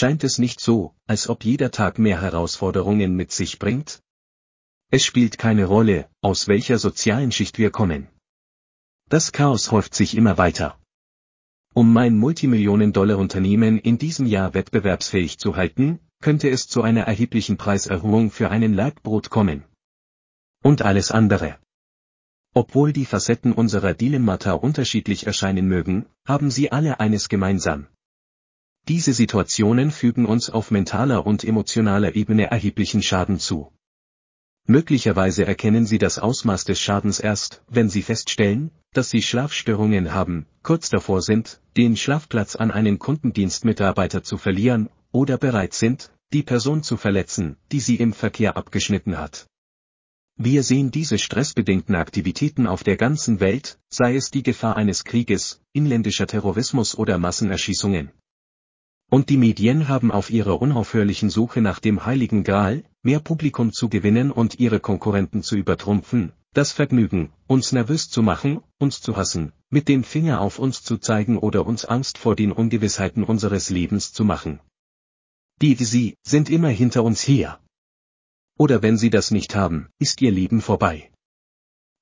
Scheint es nicht so, als ob jeder Tag mehr Herausforderungen mit sich bringt? Es spielt keine Rolle, aus welcher sozialen Schicht wir kommen. Das Chaos häuft sich immer weiter. Um mein Multimillionen-Dollar-Unternehmen in diesem Jahr wettbewerbsfähig zu halten, könnte es zu einer erheblichen Preiserhöhung für einen Leibbrot kommen. Und alles andere. Obwohl die Facetten unserer Dilemmata unterschiedlich erscheinen mögen, haben sie alle eines gemeinsam. Diese Situationen fügen uns auf mentaler und emotionaler Ebene erheblichen Schaden zu. Möglicherweise erkennen Sie das Ausmaß des Schadens erst, wenn Sie feststellen, dass Sie Schlafstörungen haben, kurz davor sind, den Schlafplatz an einen Kundendienstmitarbeiter zu verlieren, oder bereit sind, die Person zu verletzen, die Sie im Verkehr abgeschnitten hat. Wir sehen diese stressbedingten Aktivitäten auf der ganzen Welt, sei es die Gefahr eines Krieges, inländischer Terrorismus oder Massenerschießungen. Und die Medien haben auf ihrer unaufhörlichen Suche nach dem heiligen Gral, mehr Publikum zu gewinnen und ihre Konkurrenten zu übertrumpfen, das Vergnügen, uns nervös zu machen, uns zu hassen, mit dem Finger auf uns zu zeigen oder uns Angst vor den Ungewissheiten unseres Lebens zu machen. Die Sie sind immer hinter uns her. Oder wenn Sie das nicht haben, ist Ihr Leben vorbei.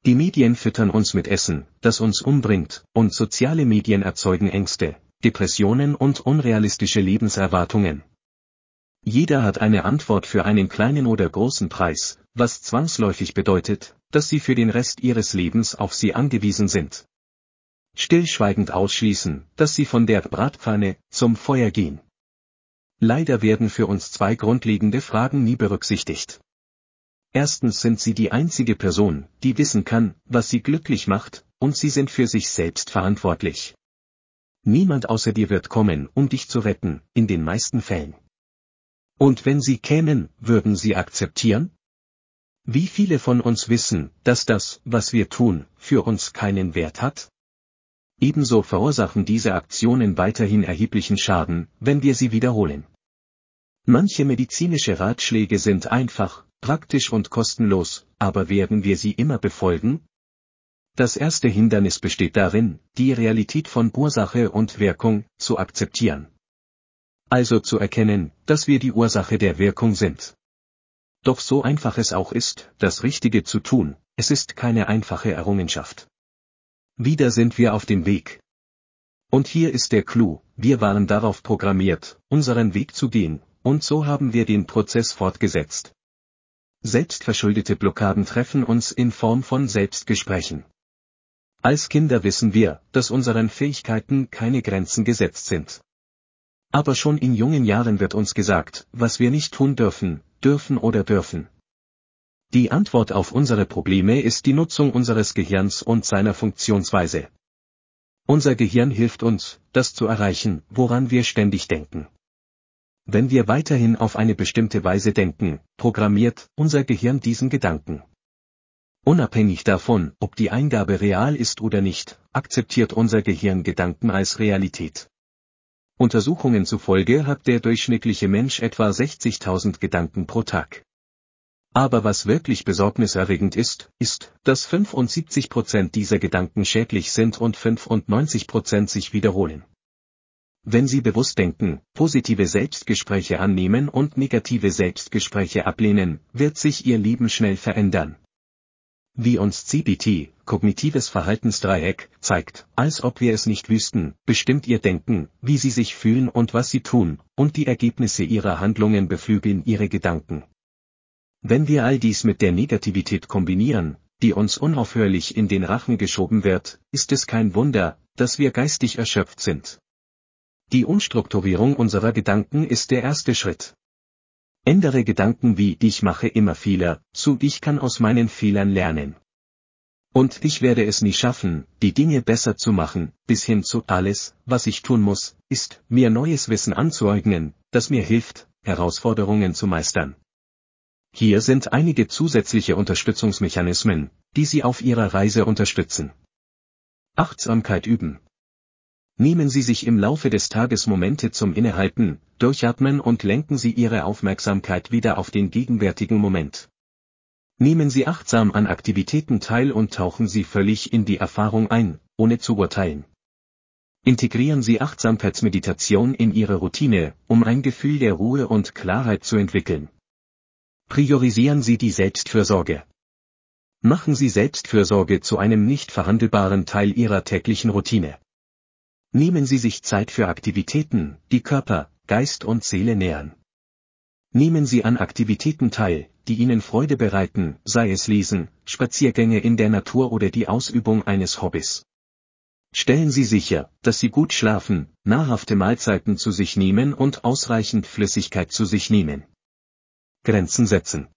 Die Medien füttern uns mit Essen, das uns umbringt, und soziale Medien erzeugen Ängste, Depressionen und unrealistische Lebenserwartungen. Jeder hat eine Antwort für einen kleinen oder großen Preis, was zwangsläufig bedeutet, dass sie für den Rest ihres Lebens auf sie angewiesen sind. Stillschweigend ausschließen, dass sie von der Bratpfanne zum Feuer gehen. Leider werden für uns zwei grundlegende Fragen nie berücksichtigt. Erstens sind sie die einzige Person, die wissen kann, was sie glücklich macht, und sie sind für sich selbst verantwortlich. Niemand außer dir wird kommen, um dich zu retten, in den meisten Fällen. Und wenn sie kämen, würden sie akzeptieren? Wie viele von uns wissen, dass das, was wir tun, für uns keinen Wert hat? Ebenso verursachen diese Aktionen weiterhin erheblichen Schaden, wenn wir sie wiederholen. Manche medizinische Ratschläge sind einfach, praktisch und kostenlos, aber werden wir sie immer befolgen? Das erste Hindernis besteht darin, die Realität von Ursache und Wirkung zu akzeptieren. Also zu erkennen, dass wir die Ursache der Wirkung sind. Doch so einfach es auch ist, das Richtige zu tun, es ist keine einfache Errungenschaft. Wieder sind wir auf dem Weg. Und hier ist der Clou, wir waren darauf programmiert, unseren Weg zu gehen, und so haben wir den Prozess fortgesetzt. Selbstverschuldete Blockaden treffen uns in Form von Selbstgesprächen. Als Kinder wissen wir, dass unseren Fähigkeiten keine Grenzen gesetzt sind. Aber schon in jungen Jahren wird uns gesagt, was wir nicht tun dürfen, dürfen oder dürfen. Die Antwort auf unsere Probleme ist die Nutzung unseres Gehirns und seiner Funktionsweise. Unser Gehirn hilft uns, das zu erreichen, woran wir ständig denken. Wenn wir weiterhin auf eine bestimmte Weise denken, programmiert unser Gehirn diesen Gedanken. Unabhängig davon, ob die Eingabe real ist oder nicht, akzeptiert unser Gehirn Gedanken als Realität. Untersuchungen zufolge hat der durchschnittliche Mensch etwa 60.000 Gedanken pro Tag. Aber was wirklich besorgniserregend ist, ist, dass 75% dieser Gedanken schädlich sind und 95% sich wiederholen. Wenn Sie bewusst denken, positive Selbstgespräche annehmen und negative Selbstgespräche ablehnen, wird sich Ihr Leben schnell verändern wie uns CBT, kognitives Verhaltensdreieck, zeigt, als ob wir es nicht wüssten, bestimmt ihr Denken, wie sie sich fühlen und was sie tun, und die Ergebnisse ihrer Handlungen beflügeln ihre Gedanken. Wenn wir all dies mit der Negativität kombinieren, die uns unaufhörlich in den Rachen geschoben wird, ist es kein Wunder, dass wir geistig erschöpft sind. Die Unstrukturierung unserer Gedanken ist der erste Schritt. Ändere Gedanken wie ich mache immer Fehler, zu ich kann aus meinen Fehlern lernen. Und ich werde es nie schaffen, die Dinge besser zu machen, bis hin zu alles, was ich tun muss, ist, mir neues Wissen anzueignen, das mir hilft, Herausforderungen zu meistern. Hier sind einige zusätzliche Unterstützungsmechanismen, die Sie auf Ihrer Reise unterstützen. Achtsamkeit üben. Nehmen Sie sich im Laufe des Tages Momente zum Innehalten, Durchatmen und lenken Sie Ihre Aufmerksamkeit wieder auf den gegenwärtigen Moment. Nehmen Sie achtsam an Aktivitäten teil und tauchen Sie völlig in die Erfahrung ein, ohne zu urteilen. Integrieren Sie Achtsamkeitsmeditation in Ihre Routine, um ein Gefühl der Ruhe und Klarheit zu entwickeln. Priorisieren Sie die Selbstfürsorge. Machen Sie Selbstfürsorge zu einem nicht verhandelbaren Teil Ihrer täglichen Routine. Nehmen Sie sich Zeit für Aktivitäten, die Körper, Geist und Seele nähern. Nehmen Sie an Aktivitäten teil, die Ihnen Freude bereiten, sei es Lesen, Spaziergänge in der Natur oder die Ausübung eines Hobbys. Stellen Sie sicher, dass Sie gut schlafen, nahrhafte Mahlzeiten zu sich nehmen und ausreichend Flüssigkeit zu sich nehmen. Grenzen setzen.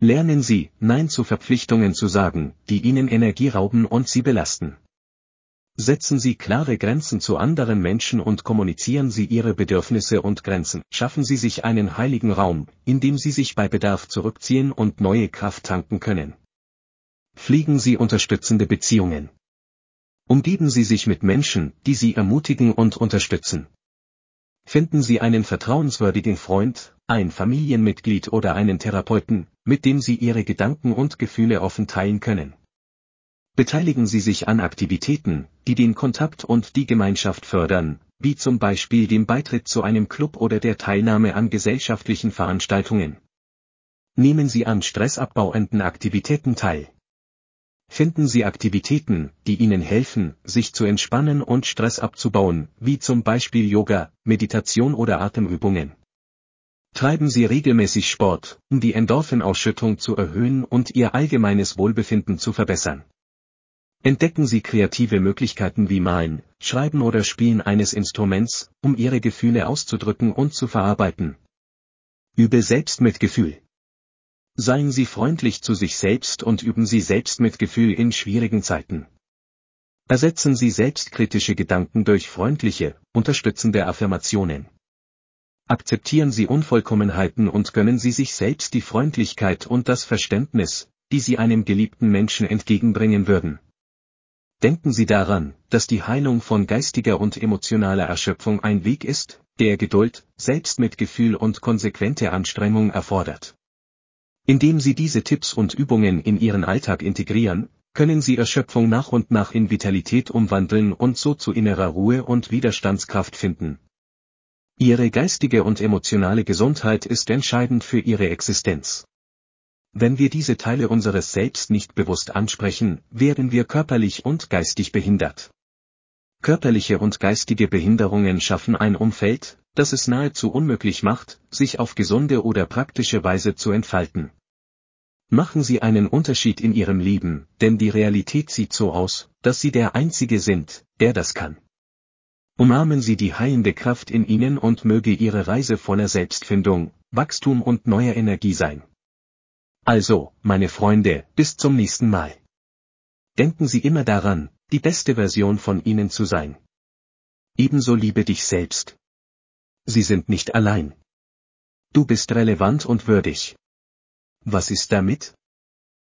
Lernen Sie, Nein zu Verpflichtungen zu sagen, die Ihnen Energie rauben und Sie belasten. Setzen Sie klare Grenzen zu anderen Menschen und kommunizieren Sie Ihre Bedürfnisse und Grenzen. Schaffen Sie sich einen heiligen Raum, in dem Sie sich bei Bedarf zurückziehen und neue Kraft tanken können. Pflegen Sie unterstützende Beziehungen. Umgeben Sie sich mit Menschen, die Sie ermutigen und unterstützen. Finden Sie einen vertrauenswürdigen Freund, ein Familienmitglied oder einen Therapeuten, mit dem Sie Ihre Gedanken und Gefühle offen teilen können. Beteiligen Sie sich an Aktivitäten, die den Kontakt und die Gemeinschaft fördern, wie zum Beispiel dem Beitritt zu einem Club oder der Teilnahme an gesellschaftlichen Veranstaltungen. Nehmen Sie an stressabbauenden Aktivitäten teil. Finden Sie Aktivitäten, die Ihnen helfen, sich zu entspannen und Stress abzubauen, wie zum Beispiel Yoga, Meditation oder Atemübungen. Treiben Sie regelmäßig Sport, um die Endorphinausschüttung zu erhöhen und Ihr allgemeines Wohlbefinden zu verbessern. Entdecken Sie kreative Möglichkeiten wie Malen, Schreiben oder Spielen eines Instruments, um Ihre Gefühle auszudrücken und zu verarbeiten. Übe Selbstmitgefühl. Seien Sie freundlich zu sich selbst und üben Sie Selbstmitgefühl in schwierigen Zeiten. Ersetzen Sie selbstkritische Gedanken durch freundliche, unterstützende Affirmationen. Akzeptieren Sie Unvollkommenheiten und gönnen Sie sich selbst die Freundlichkeit und das Verständnis, die Sie einem geliebten Menschen entgegenbringen würden. Denken Sie daran, dass die Heilung von geistiger und emotionaler Erschöpfung ein Weg ist, der Geduld, Selbstmitgefühl und konsequente Anstrengung erfordert. Indem Sie diese Tipps und Übungen in Ihren Alltag integrieren, können Sie Erschöpfung nach und nach in Vitalität umwandeln und so zu innerer Ruhe und Widerstandskraft finden. Ihre geistige und emotionale Gesundheit ist entscheidend für Ihre Existenz. Wenn wir diese Teile unseres Selbst nicht bewusst ansprechen, werden wir körperlich und geistig behindert. Körperliche und geistige Behinderungen schaffen ein Umfeld, das es nahezu unmöglich macht, sich auf gesunde oder praktische Weise zu entfalten. Machen Sie einen Unterschied in Ihrem Leben, denn die Realität sieht so aus, dass Sie der Einzige sind, der das kann. Umarmen Sie die heilende Kraft in Ihnen und möge Ihre Reise voller Selbstfindung, Wachstum und neuer Energie sein. Also, meine Freunde, bis zum nächsten Mal. Denken Sie immer daran, die beste Version von Ihnen zu sein. Ebenso liebe dich selbst. Sie sind nicht allein. Du bist relevant und würdig. Was ist damit?